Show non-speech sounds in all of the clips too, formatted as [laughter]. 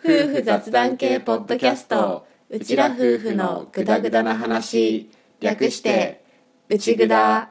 夫婦雑談系ポッドキャスト。うちら夫婦のぐだぐだな話。略してうちぐだ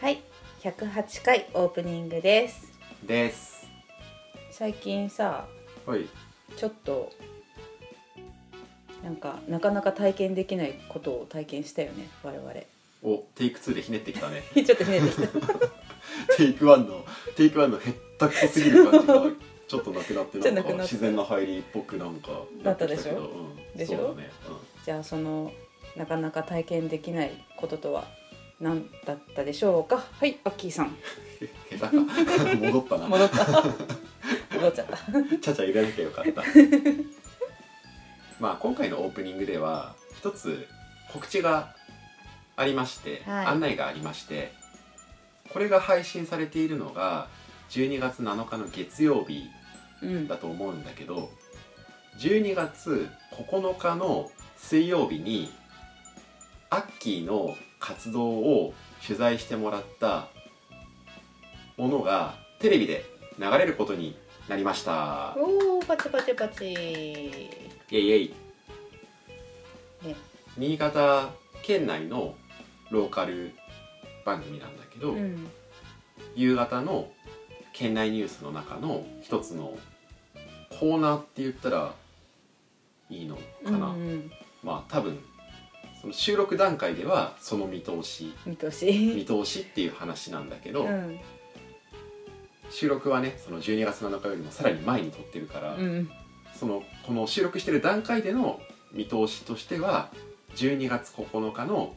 はい108回オープニングです。です。最近さはい。ちょっとなんかなかなか体験できないことを体験したよね我々。おテイク2でひねってきたね。[laughs] ちょっとひねってきた。[laughs] テイク1のテイク1のへったくそすぎる感じが [laughs] ちょっとなくなってなくなった自然な入りっぽくなんかなったでしょ？うん、でしょ？そうだね、じゃあそのなかなか体験できないこととは何だったでしょうか？はいアッキーさん。[laughs] 戻ったな。戻った。[laughs] 戻っちゃった。ちゃちゃ入れなきゃよかった。まあ今回のオープニングでは一つ告知がありまして、はい。案内がありましてこれが配信されているのが12月7日の月曜日うん。だと思うんだけど12月9日の水曜日にアッキーの活動を取材してもらったものがテレビで流れることになりました。おーパチパチパチ。イエイイエイ。ね新潟県内のローカル番組なんだけど、うん。夕方の県内ニュースの中の一つのコーナーって言ったらいいのかな、うんうん。まあ多分その収録段階ではその見通し。見通見し通しっていう話なんだけど、うん。収録はねその12月7日よりもさらに前に撮ってるから、うん。そのこの収録してる段階での見通しとしては12月9日の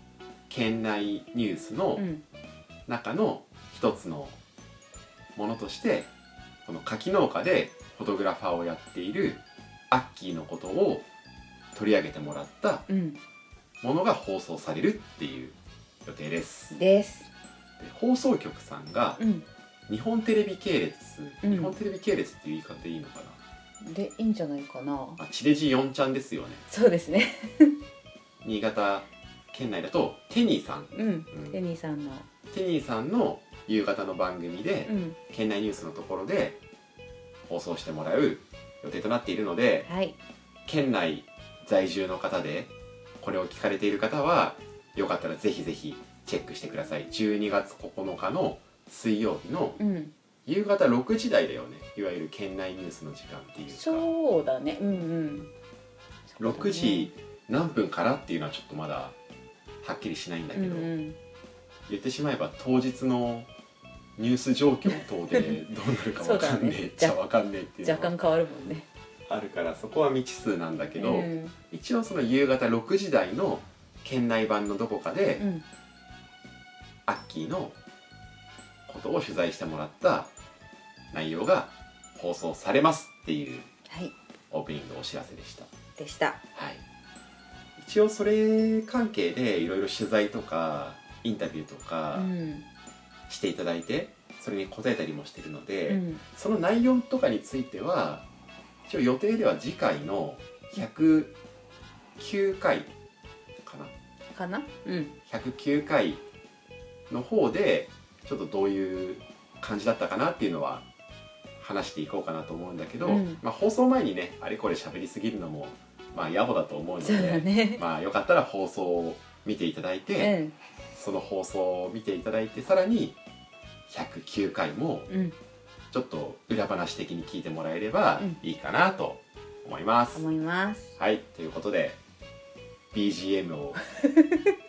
県内ニュースのうん。中の一つのものとしてその柿農家でフォトグラファーをやっているアッキーのことを取り上げてもらったうんものが放送されるっていう予定です。でです放送局さんがうん。日本テレビ系列、うん。日本テレビ系列っていう言い方でいいのかな？でいいんじゃないかな。あ地デジ4ちゃんですよね。そうですね。新潟県内だとテニーさん、うん。うん。テニーさんの。テニーさんの夕方の番組で、うん。県内ニュースのところで放送してもらう予定となっているのではい。県内在住の方でこれを聞かれている方はよかったらぜひぜひチェックしてください。12月9日の水曜日のうん。夕方6時台だよね。いわゆる県内ニュースの時間っていうか。そうだね。うんうん。6時何分からっていうのはちょっとまだはっきりしないんだけど、うんうん。言ってしまえば当日のニュース状況等でどうなるかわかんねえっちゃわかんねえっていうのは若干変わるもんねあるからそこは未知数なんだけど、うん一応その夕方6時台の県内版のどこかで、うん。アッキーのことを取材してもらった内容が放送されますっていうはい。オープニングお知らせでした。でした。はい、一応それ関係でいろいろ取材とかインタビューとかうん。していただいてそれに答えたりもしてるので、うん。その内容とかについては一応予定では次回の109回かな。かな？うん。109回の方でちょっとどういう感じだったかなっていうのは話していこうかなと思うんだけど、うん。まあ、放送前にねあれこれ喋りすぎるのもまあ野暮だと思うので、ね。[laughs] まあよかったら放送を見ていただいて、うん。その放送を見ていただいてさらに109回もうんちょっと裏話的に聞いてもらえればうん。いいかなと思います。思います。はいということで BGM を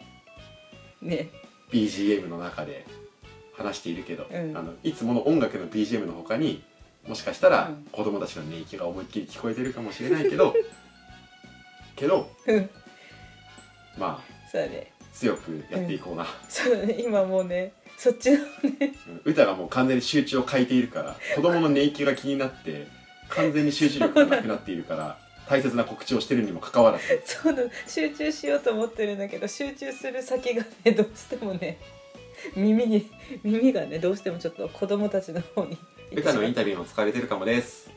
[laughs] ね。BGM の中で話しているけど、うん。あのいつもの音楽の BGM の他にもしかしたらうん。子供たちの寝息が思いっきり聞こえてるかもしれないけど [laughs] けどうん。まあそうだね。強くやっていこうな、そうだね。今もうねそっちのね。うん。歌がもう完全に集中を欠いているから子供の寝息が気になって完全に集中力がなくなっているから大切な告知をしてるにもかかわらず。そうなの集中しようと思ってるんだけど集中する先がねどうしてもね耳に耳がねどうしてもちょっと子供たちの方に。歌のインタビューも使われてるかもです。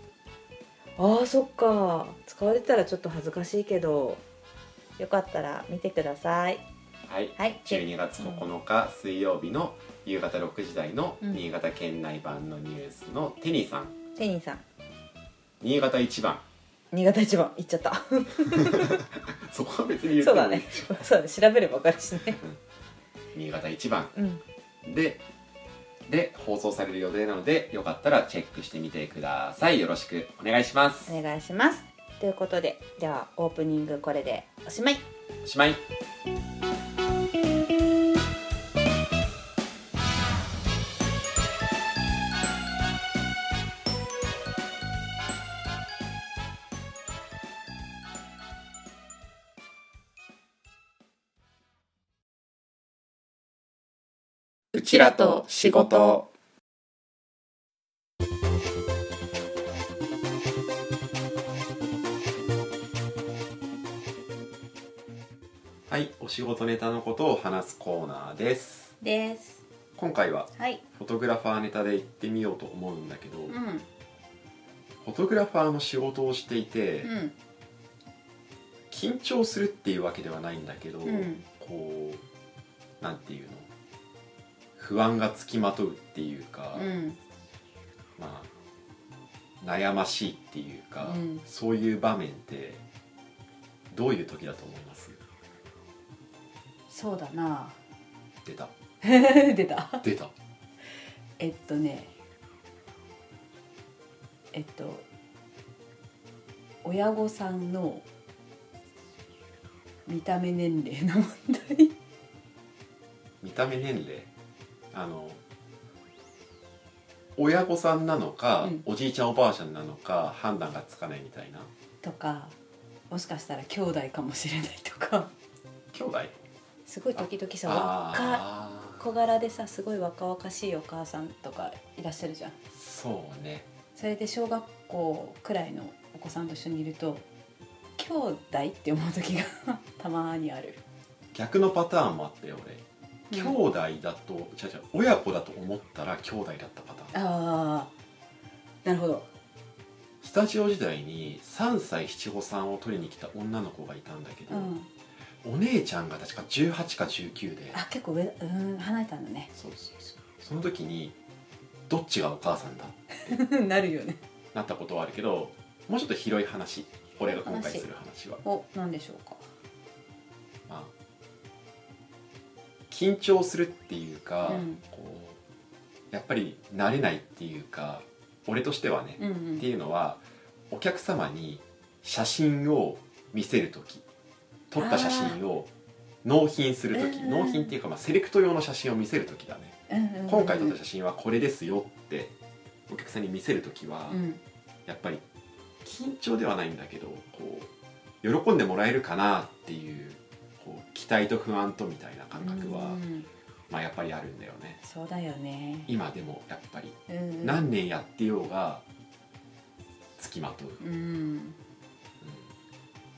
ああそっか。使われたらちょっと恥ずかしいけどよかったら見てください。はい。はい。12月9日水曜日の夕方6時台のうん。新潟県内版のニュースのテニーさん。テニーさん。新潟一番。新潟一番。行っちゃった。[laughs] そこは別に言ってそうだね。そうだね。調べれば分かるしね。新潟一番。うん。でで放送される予定なのでよかったらチェックしてみてください。よろしくお願いします。お願いします。ということでではオープニングこれでおしまい。おしまいうちらと仕事。はいお仕事ネタのことを話すコーナーです。です。今回ははい。フォトグラファーネタで行ってみようと思うんだけど、うん。フォトグラファーの仕事をしていて、うん。緊張するっていうわけではないんだけど、うん。こうなんていうの？不安がつきまとうっていうか、うん。まあ悩ましいっていうか、うん。そういう場面ってどういう時だと思います？そうだな。出た。[laughs] 出た。出た。えっとねえっと親御さんの見た目年齢の問題。見た目年齢？あの親御さんなのか、うん。おじいちゃんおばあちゃんなのか判断がつかないみたいな。とかもしかしたら兄弟かもしれないとか。兄弟？すごい時々さ若小柄でさすごい若々しいお母さんとかいらっしゃるじゃん。そうね。それで小学校くらいのお子さんと一緒にいると兄弟って思う時が [laughs] たまにある。逆のパターンもあったよ俺、うん兄弟だと違う違う親子だと思ったら兄弟だったパターン。ああなるほど。スタジオ時代に3歳七五三を取りに来た女の子がいたんだけど、うん。お姉ちゃんが確か18か19で。あ結構上うん離れたんだね。そうそうそう。その時にどっちがお母さんだ [laughs] なるよね。なったことはあるけどもうちょっと広い話俺が今回する話は。お何でしょうか緊張するっていうか、うん。こうやっぱり慣れないっていうか俺としてはね、うんうん。っていうのはお客様に写真を見せる時撮った写真を納品する時うん納品っていうかまあセレクト用の写真を見せる時だね。うん。今回撮った写真はこれですよってお客さんに見せる時はうん。やっぱり緊張ではないんだけどこう喜んでもらえるかなっていうこう期待と不安とみたいな感覚はうんまあやっぱりあるんだよね。そうだよね。今でもやっぱり。うんうん。何年やってようがつきまとう。うん。うん。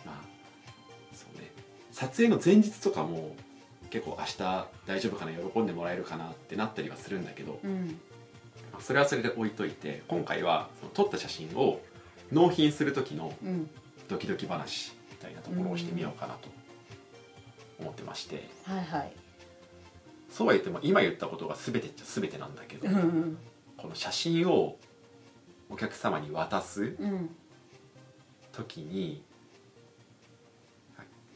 まあそうね。撮影の前日とかも結構明日大丈夫かな喜んでもらえるかなってなったりはするんだけど、うん。まあそれはそれで置いといて今回はその撮った写真を納品する時のうん。ドキドキ話みたいなところをしてみようかなと思ってまして、はいはい。そうは言っても今言ったことが全てっちゃ全てなんだけど、うんうん。この写真をお客様に渡すうん。時に、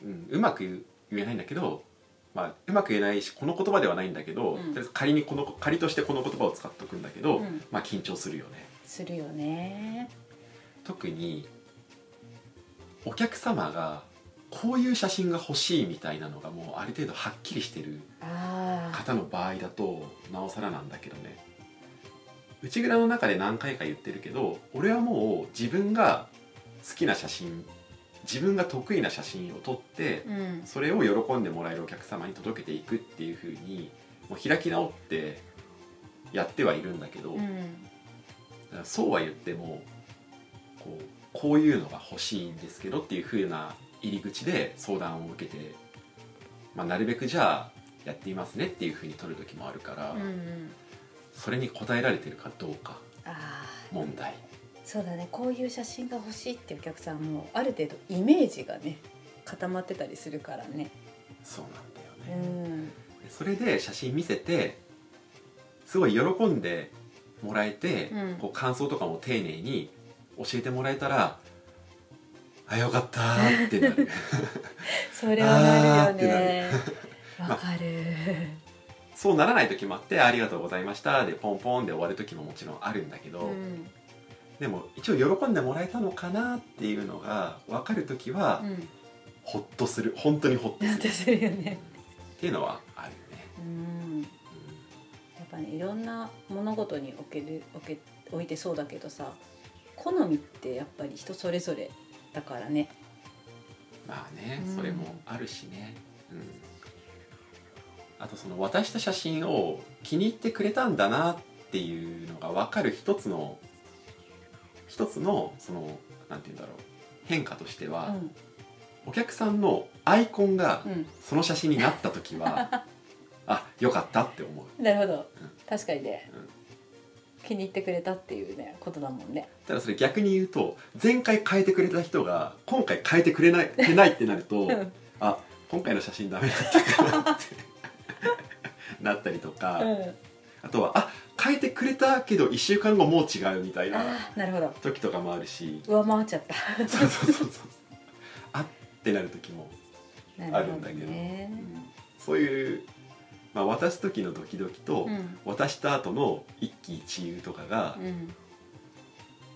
うん、うまく言えないんだけど、まあ、うまく言えないしこの言葉ではないんだけど、うん。仮にこの仮としてこの言葉を使っとくんだけど、うん。まあ緊張するよね。するよね。特にお客様がこういう写真が欲しいみたいなのがもうある程度はっきりしてる方の場合だとなおさらなんだけどね。内蔵の中で何回か言ってるけど俺はもう自分が好きな写真自分が得意な写真を撮ってうん。それを喜んでもらえるお客様に届けていくっていう風にもう開き直ってやってはいるんだけど、うん。らそうは言ってもこうこういうのが欲しいんですけどっていう風な入り口で相談を受けて、まあ、なるべくじゃあやってみますねっていう風に取る時もあるから、うんうんそれに応えられてるかどうか問題。そうだね。こういう写真が欲しいっていうお客さんもある程度イメージがね固まってたりするからね。そうなんうだよね、ん。でそれで写真見せてすごい喜んでもらえて、うん。こう感想とかも丁寧に教えてもらえたらあよかったーってなる。それはなるよね。わかる。そうならない時もあって「ありがとうございました」でポンポンで終わる時ももちろんあるんだけど、うん。でも一応喜んでもらえたのかなっていうのが分かる時は、うん。ホッとする。本当にホッとする。するよね。っていうのはあるよね。うん。やっぱねいろんな物事におけるおけ置いてそうだけどさ好みってやっぱり人それぞれだからね。まあねうん。それもあるしね、うん、あとその渡した写真を気に入ってくれたんだなっていうのが分かる一つの一つのそのなんて言うんだろう。変化としては、お客さんのアイコンがうん、その写真になった時は [laughs] あよかったって思う。うん、なるほど、うん。確かにね、うん気に入ってくれたっていうねことだもんね。ただそれ逆に言うと前回変えてくれた人が今回変えてくれないてないってなるとうん。あ今回の写真ダメだったかなってなったりとか、うん。あとはあ変えてくれたけど1週間後もう違うみたいなああなるほど。時とかもあるし。上回っちゃった。そうそうそうそう。あってなる時もあるんだけど。ね。そういう、まあ、渡す時のドキドキと、うん。渡した後の一喜一憂とかがうん。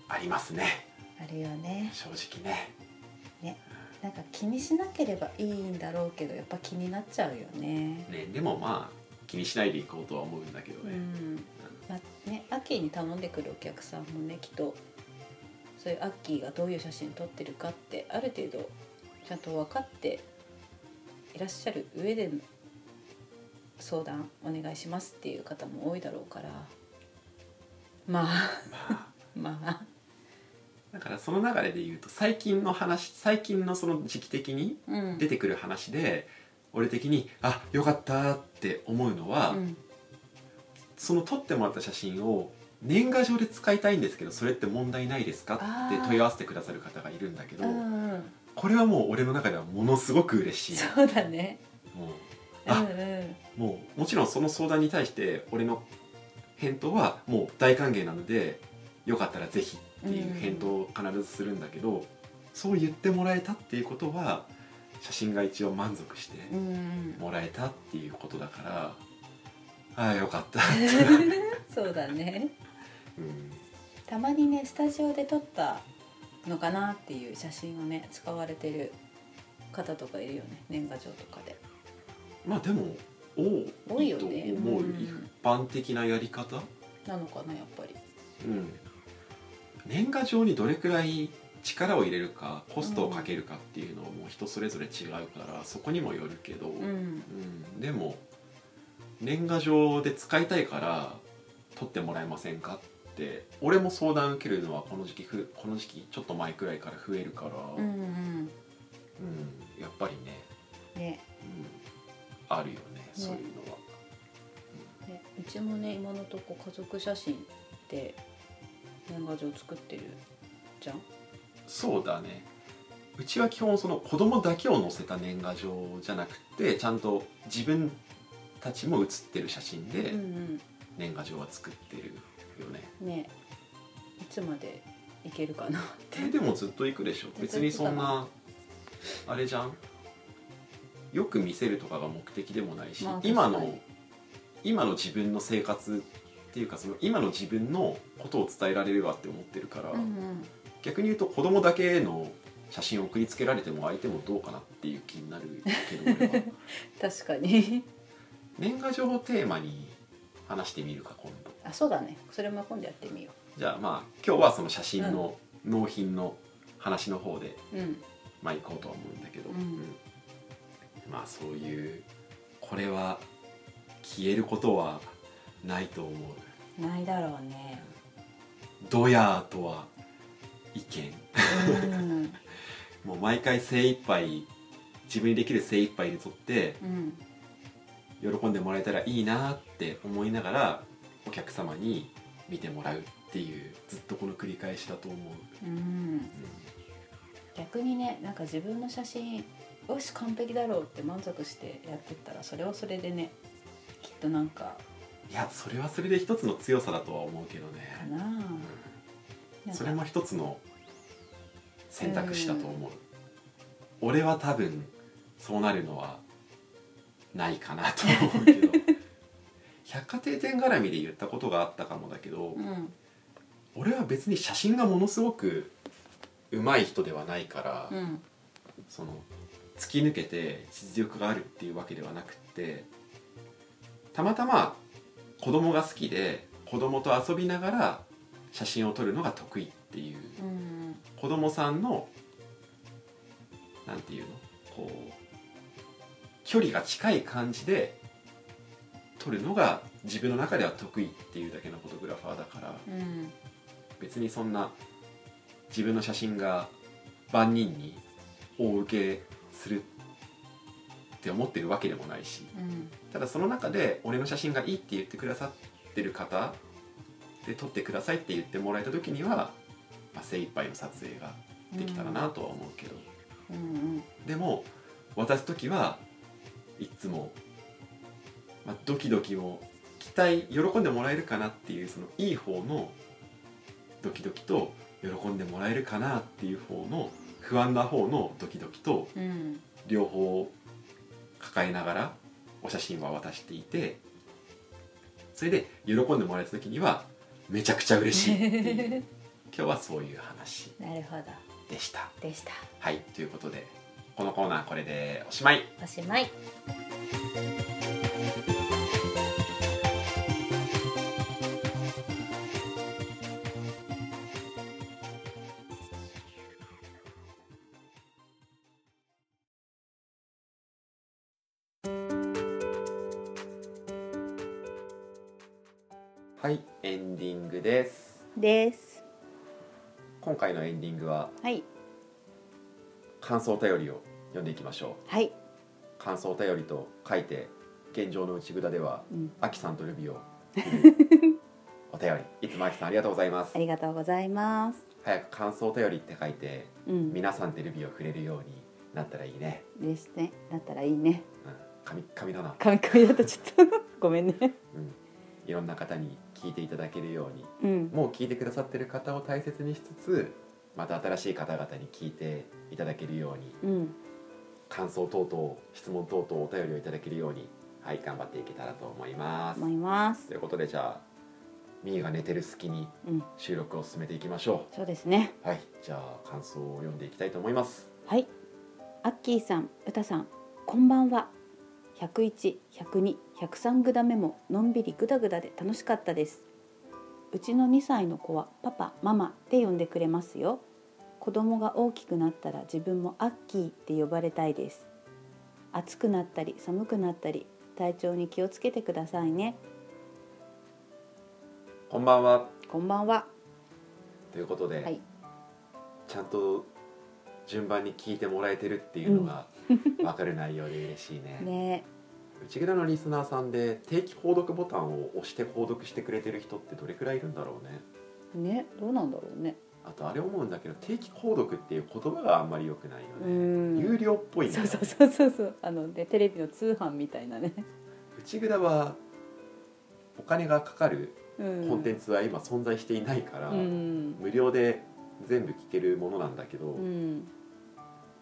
ありますね。あるよね。正直ね。なんか気にしなければいいんだろうけどやっぱ気になっちゃうよね。ねでもまあ気にしないでいこうとは思うんだけどうね、ん。まあねアッキーに頼んでくるお客さんもねきっとそういうアッキーがどういう写真撮ってるかってある程度ちゃんと分かっていらっしゃる上での相談お願いしますっていう方も多いだろうから。まあ。まあ。まあ。だからその流れで言うと最近の話最近のその時期的にうん。出てくる話で俺的にあよかったって思うのは、うん。その撮ってもらった写真を年賀状で使いたいんですけどそれって問題ないですか？って問い合わせてくださる方がいるんだけどうんうん。これはもう俺の中ではものすごく嬉しい。そうだね。もううんあうん。もうもちろんその相談に対して俺の返答はもう大歓迎なのでよかったらぜひっていう返答を必ずするんだけど、そう言ってもらえたっていうことは写真が一応満足してうんうん。もらえたっていうことだからああよかった、[laughs] そうだね。うん、たまにねスタジオで撮ったのかなっていう写真をね使われてる方とかいるよね年賀状とかでまあでもお多いと思う、うん一般的なやり方、なのかなやっぱり。うん、年賀状にどれくらい力を入れるかコストをかけるかっていうのも人それぞれ違うからそこにもよるけど、うん。うん。でも年賀状で使いたいから取ってもらえませんかって俺も相談受けるのはこの時期ふこの時期ちょっと前くらいから増えるから、うんうん。うん。やっぱりね、ね。うん、あるよねそういうのは。ねうちもね今のとこ家族写真で年賀状作ってるじゃん？そうだね。うちは基本その子供だけを載せた年賀状じゃなくてちゃんと自分たちも写ってる写真でうん年賀状は作ってるよね、うんね。いつまでいけるかなって。えでもずっと行くでしょ。別にそんなあれじゃん？よく見せるとかが目的でもないし、まあ今の今の自分の生活っていうかその今の自分のことを伝えられればって思ってるから、うんうん。逆に言うと子供だけの写真を送りつけられても相手もどうかなっていう気になるけど俺は。[laughs] 確かに。年賀状をテーマに話してみるか今度。あそうだね。それも今度やってみよじゃあまあ今日はその写真の納品の話の方でううん。まあ行こうとは思うんだけど、うんまあそういうこれは消えることはないと思う。ないだろうね。ドヤーとは意見。うん。[laughs] もう毎回精一杯自分にできる精一杯で撮ってうん喜んでもらえたらいいなって思いながらお客様に見てもらうっていうずっとこの繰り返しだと思う、うん。うん。逆にねなんか自分の写真よし完璧だろうって満足してやってったらそれはそれでねきっとなんかいやそれはそれで一つの強さだとは思うけどかね、ななんかそれも一つの選択肢だと思う、俺は多分そうなるのはないかなと思うけど。[laughs] 百貨店店絡みで言ったことがあったかもだけど、うん。俺は別に写真がものすごく上手い人ではないから、うん。その突き抜けて実力があるっていうわけではなくってたまたま子供が好きで子供と遊びながら写真を撮るのが得意っていううん。子供さんのなんていうのこう距離が近い感じで撮るのが自分の中では得意っていうだけのフォトグラファーだからうん。別にそんな自分の写真が万人に大受けするって思ってるわけでもないしうん。ただその中で俺の写真がいいって言ってくださってる方で撮ってくださいって言ってもらえた時には、まあ、精一杯の撮影ができたらなとは思うけど、うんでも渡す時はいっつも、まあ、ドキドキを期待喜んでもらえるかなっていうそのいい方のドキドキと喜んでもらえるかなっていう方の不安な方のドキドキと両方抱えながらお写真は渡していてそれで喜んでもらえた時にはめちゃくちゃ嬉しいっていう。[laughs] 今日はそういう話なるほど。でした。でした。はいということでこのコーナーこれでおしまい。おしまいはい。エンディングです。です。今回のエンディングははい。感想お便りを読んでいきましょう。はい。感想お便りと書いて現状の内札ではうん。アキさんとルビを [laughs] お便り。いつもアキさんありがとうございます。ありがとうございます。早く感想お便りって書いてうん。皆さんってルビを触れるようになったらいいね。ですね。だったらいいね。うん。神神だな。カミカミだとちょっと [laughs] ごめんね。うんいろんな方に聞いていただけるようにうん。もう聞いてくださってる方を大切にしつつまた新しい方々に聞いていただけるようにうん。感想等々質問等々お便りをいただけるようにはい頑張っていけたらと思います。思います。ということでじゃあミーが寝てる隙にうん。収録を進めていきましょそうですね。うはいじゃあ感想を読んでいきたいと思います。はい。アッキーさんうたさんこんばんは101、102、103グダメものんびりグダグダで楽しかったです。うちの2歳の子はパパママって呼んでくれますよ。子供が大きくなったら自分もアッキーって呼ばれたいです。暑くなったり寒くなったり体調に気をつけてくださいね。こんばんは。こんばんは。ということで、はい。ちゃんと順番に聞いてもらえてるっていうのが [laughs] 分かる内容で嬉しいね。ね。内蔵のリスナーさんで定期購読ボタンを押して購読してくれてる人ってどれくらいいるんだろうね。ねどうなんだろうね。あとあれ思うんだけど定期購読っていう言葉があんまり良くないようねん。有料っぽいんだよそうそうそうそう。そうあのでテレビの通販みたいなね、[laughs] 内蔵はお金がかかるうん、コンテンツは今存在していないから、うん。無料で全部聞けるものなんだけど、うん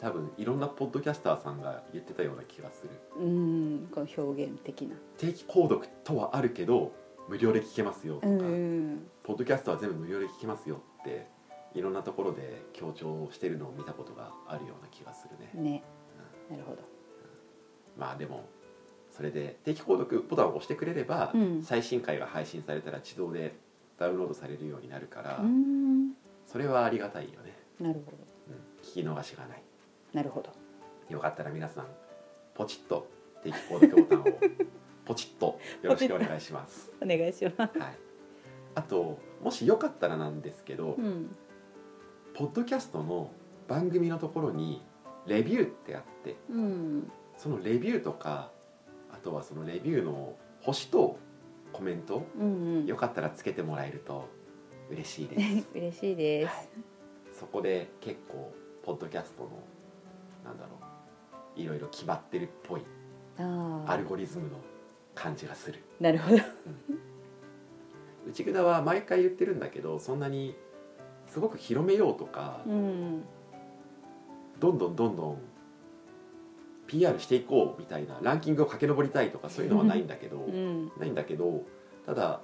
多分いろんなポッドキャスターさんが言ってたような気がする。うんこの表現的な。定期購読とはあるけど無料で聞けますよとか、うん。うんポッドキャストは全部無料で聞けますよっていろんなところで強調してるのを見たことがあるような気がするね、ね。なるほど。まあでもそれで定期購読ボタンを押してくれれば、うん。最新回が配信されたら自動でダウンロードされるようになるから、それはありがたいよね、なるほど。うん、聞き逃しがないなるほど。よかったら皆さんポチッと定期購読ボタンをポチッと [laughs] よろしくお願いします。お願いします。はい、あともしよかったらなんですけど、うん。ポッドキャストの番組のところにレビューってあってうん。そのレビューとかあとはそのレビューの星とコメントうんうん。よかったらつけてもらえると嬉しいです。[laughs] 嬉しいです、はい。そこで結構ポッドキャストのなんだろう。いろいろ決まってるっぽい。アルゴリズムの感じがする。なるほど。内札は毎回言ってるんだけどそんなにすごく広めようとか、うん。どんどんどんどん PR していこうみたいなランキングを駆け上りたいとかそういうのはないんだけど、うん。ないんだけどただ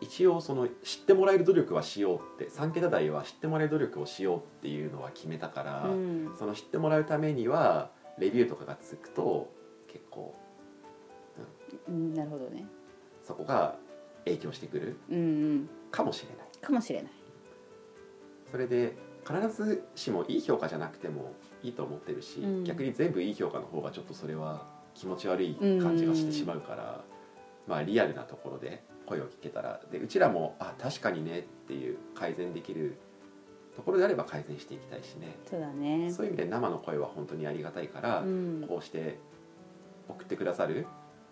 一応その知ってもらえる努力はしようって3桁台は知ってもらえる努力をしようっていうのは決めたから、うん。その知ってもらうためにはレビューとかがつくと結構うん。なるほどね。そこが影響してくるうんうん。かもしれない。かもしれない。それで必ずしもいい評価じゃなくてもいいと思ってるし、うん。逆に全部いい評価の方がちょっとそれは気持ち悪い感じがしてしまうから、まあリアルなところで声を聞けたらでうちらもあ確かにねっていう改善できるところであれば改善していきたいしね。そうだね。そういう意味で生の声は本当にありがたいから、うん。こうして送ってくださる、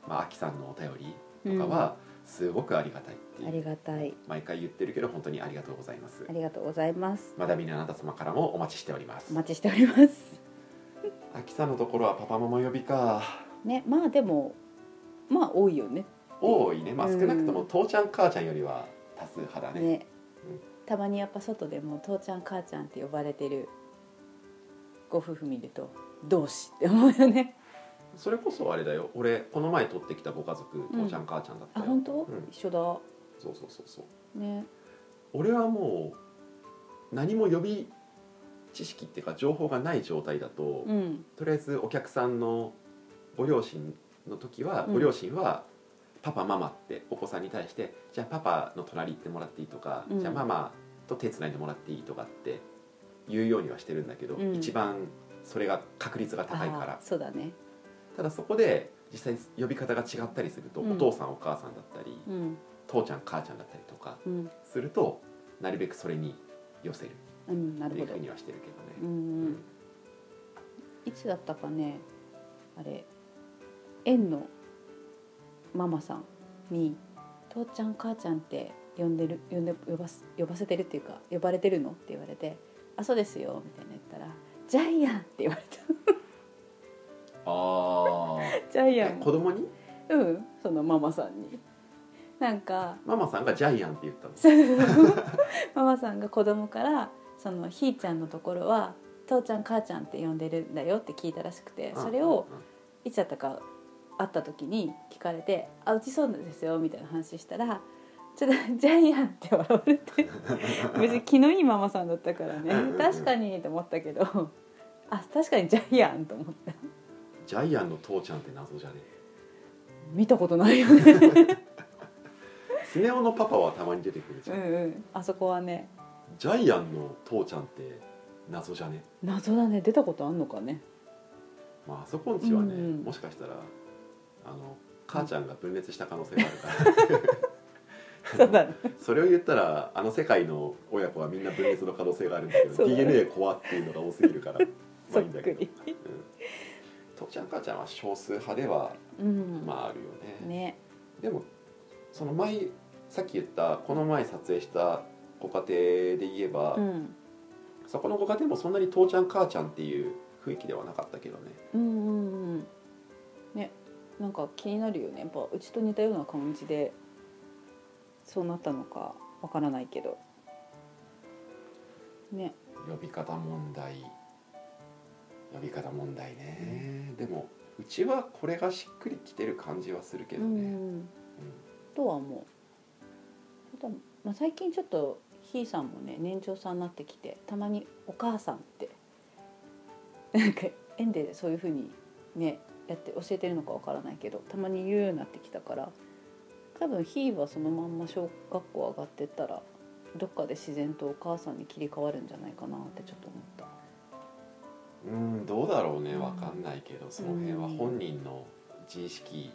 まあ、アキさんのお便りとかはすごくありがたいっていう、ありがたい。毎回言ってるけど本当にありがとうございます。ありがとうございます。まだ見ぬあなた様からもお待ちしております。お待ちしております。アキさんのところはパパママ呼びか。ねまあでもまあ多いよね多いね。まあ少うんなくとも父ちゃん母ちゃんよりは多数派だね。ね。たまにやっぱ外でも父ちゃん母ちゃんって呼ばれてるご夫婦見ると同志って思うよね。それこそあれだよ。俺この前取ってきたご家族うん。父ちゃん母ちゃんだったよ、あ本当、ん。一緒だ。そうそうそうそう。ね。俺はもう何も予備知識っていうか情報がない状態だと、うん。とりあえずお客さんのご両親の時は、うん。ご両親はパパママってお子さんに対してじゃあパパの隣行ってもらっていいとか、うん。じゃあママと手つないでもらっていいとかって言うようにはしてるんだけど、うん。一番それが確率が高いから。あそうだね。ただそこで実際呼び方が違ったりすると、うん。お父さんお母さんだったりうん。父ちゃん母ちゃんだったりとかうん。するとなるべくそれに寄せる。うんなるほど。っていうふうにはしてるけどうね。いつだったかねあれ園のママさんに「父ちゃん母ちゃんって呼んでる呼んで呼ばす呼ばせてるっていうか呼ばれてるの?」って言われて「あそうですよ」みたいな言ったら「ジャイアン」って言われた。あジャイアあン子供に？うんそのママさんに。なんかママさんがジャイアンって言ったの？[laughs] ママさんが子供からそのひーちゃんのところは父ちゃん母ちゃんって呼んでるんだよって聞いたらしくてそれをいつだったか会った時に聞かれて「あうちそうなんですよ」みたいな話したら「ちょっと [laughs] ジャイアン」って笑われて [laughs] 別に気のいいママさんだったからね。うんうんうん確かにと思ったけどあ確かにジャイアンと思った。ジャイアンの父ちゃんって謎じゃね？見たことないよね。[laughs] スネ夫のパパはたまに出てくるじうゃん、んうん。あそこはね。ジャイアンの父ちゃんって謎じゃね？謎だね。出たことあんのかね。まああそこんちはね、うん。もしかしたらあの母ちゃんが分裂した可能性があるから。[laughs] そうだね。それを言ったらあの世界の親子はみんな分裂の可能性があるんだけどそうだね。DNA 怖っていうのが多すぎるからまあいいんだけど、くり。うん、父ちゃん母ちゃんは少数派ではうん。まああるよね。ね。でもその前さっき言ったこの前撮影したご家庭で言えば、うん。そこのご家庭もそんなに父ちゃん母ちゃんっていう雰囲気ではなかったけどね。うんうんうん。ねなんか気になるよね。やっぱうちと似たような感じでそうなったのかわからないけど。ね。呼び方問題。呼び方問題ね、でもうちはこれがしっくりきてる感じはするけうどね、ん。とは思う。まあ、最近ちょっとひいさんもね年長さんになってきてたまに「お母さん」ってなんか園でそういうふうにねやって教えてるのかわからないけどたまに言うようになってきたから多分ひいはそのまんま小学校上がってったらどっかで自然とお母さんに切り替わるんじゃないかなってちょっと思った。うんどうだろうねうん。わかんないけどその辺は本人の自意識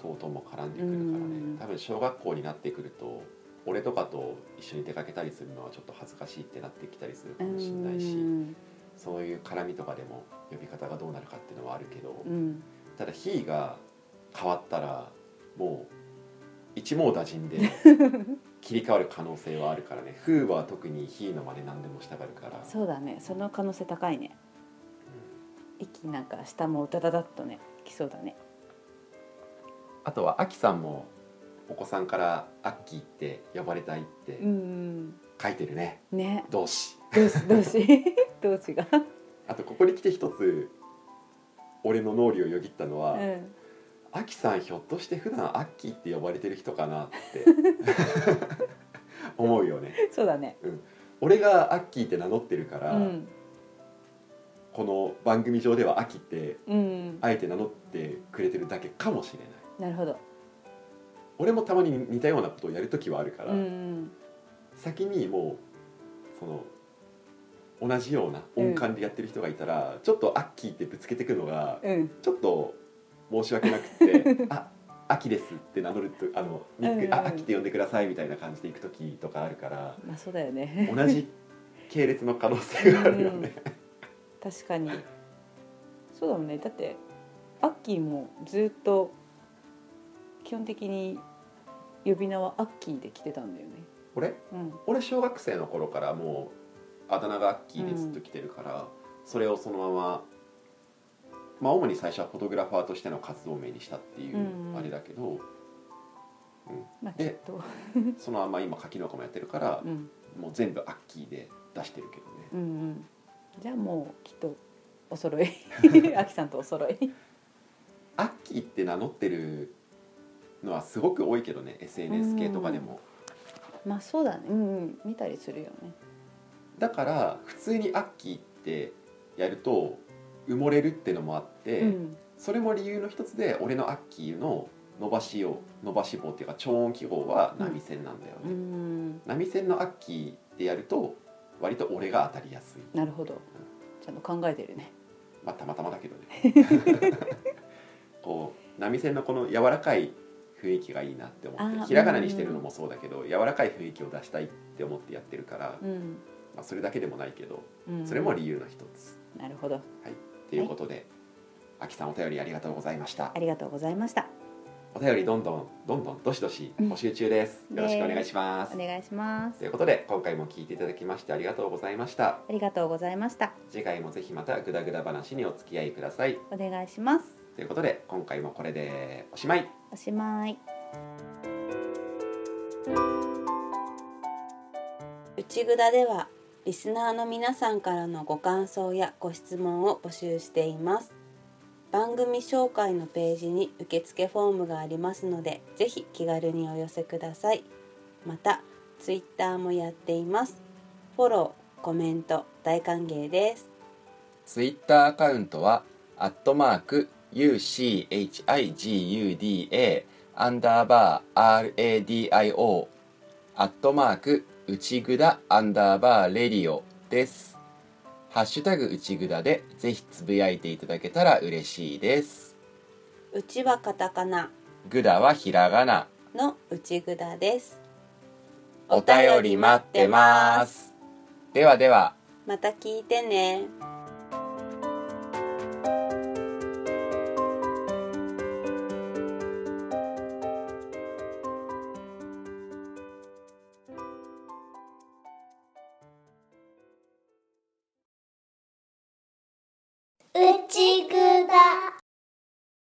等々も絡んでくるからね。うん。多分小学校になってくると俺とかと一緒に出かけたりするのはちょっと恥ずかしいってなってきたりするかもしれないしうんそういう絡みとかでも呼び方がどうなるかっていうのはあるけどうん。ただ「ひ」が変わったらもう一網打尽で [laughs] 切り替わる可能性はあるからね「風は特に「ひ」の真似何でもしたがるから。そうだね。その可能性高いね。息なんか下もダダダッとねきそうだね。あとはアキさんもお子さんから「アッキー」って呼ばれたいってうん書いてるね。ね。動詞どうしどうしが。[laughs] あとここに来て一つ俺の脳裏をよぎったのは、うん。アキさんひょっとして普段アッキーって呼ばれてる人かなって [laughs] 思うよね。そうだね。俺がアッキーって名乗ってるから、うん。この番組上ではアキってうん。あえて名乗ってくれてるだけかもしれない。なるほど。俺もたまに似たようなことをやる時はあるから、うん。先にもうその同じような音感でやってる人がいたら、ちょっとアッキーってぶつけてくのがうん。ちょっと申し訳なくて「[laughs] あアキです」って名乗るとあのニック、うんうん。あアキって呼んでくださいみたいな感じで行く時とかあるからまあそうだよね。同じ系列の可能性があるよね。確かに。そうだもんね。だってアッキーもずっと基本的に呼び名はアッキーで来てたんだよね。俺？うん。俺小学生の頃からもうあだ名がアッキーでずっと来てるから、それをそのまままあ主に最初はフォトグラファーとしての活動名にしたっていううんあれだけど、まあきっでと。[laughs] そのまま今柿農家もやってるからう、ん。もう全部アッキーで出してるけどね。うんうん。じゃあもうきっとお揃い。[laughs] アキさんとお揃い。アッキーって名乗ってるのはすごく多いけどね SNS 系とかでも、まあそうだね。うんうん。見たりするよねだから普通にアッキーってやると埋もれるってのもあって、うん。それも理由の一つで俺のアッキーの伸ばしを伸ばし棒っていうか超音記号は波線なんだようね、ん。波線のアッキーでやると割と俺が当たりやすい。なるほど。ちゃんと考えてるね。まあたまたまだけどね。こう波線のこの柔らかい雰囲気がいいなって思ってひらがなにしてるのもそうだけど柔らかい雰囲気を出したいって思ってやってるから、うん、まあ、それだけでもないけどうん、それも理由の一つ、なるほど。とい。うことで、あきさんお便りありがとうございました。ありがとうございました。お便りどんどんどんどんどしどし募集中です、うんよろしくお願いします、お願いします。ということで今回も聞いていただきましてありがとうございました。ありがとうございました。次回もぜひまたグダグダ話にお付き合いください。お願いします。ということで今回もこれでおしまい。おしまい。内ぐだではリスナーの皆さんからのご感想やご質問を募集しています。番組紹介のページに受付フォームがありますのでぜひ気軽にお寄せください。またツイッターもやっています。フォローコメント大歓迎です。ツイッターアカウントはアットマーク UCHIGUDA アンダーバー RADIO アットマーク内ぐだアンダーバーレディオです。ハッシュタグ内ぐだでぜひつぶやいていただけたら嬉しいです。うちはカタカナ。ぐだはひらがな。の内ぐだです。お便り待ってます。ではでは。また聞いてね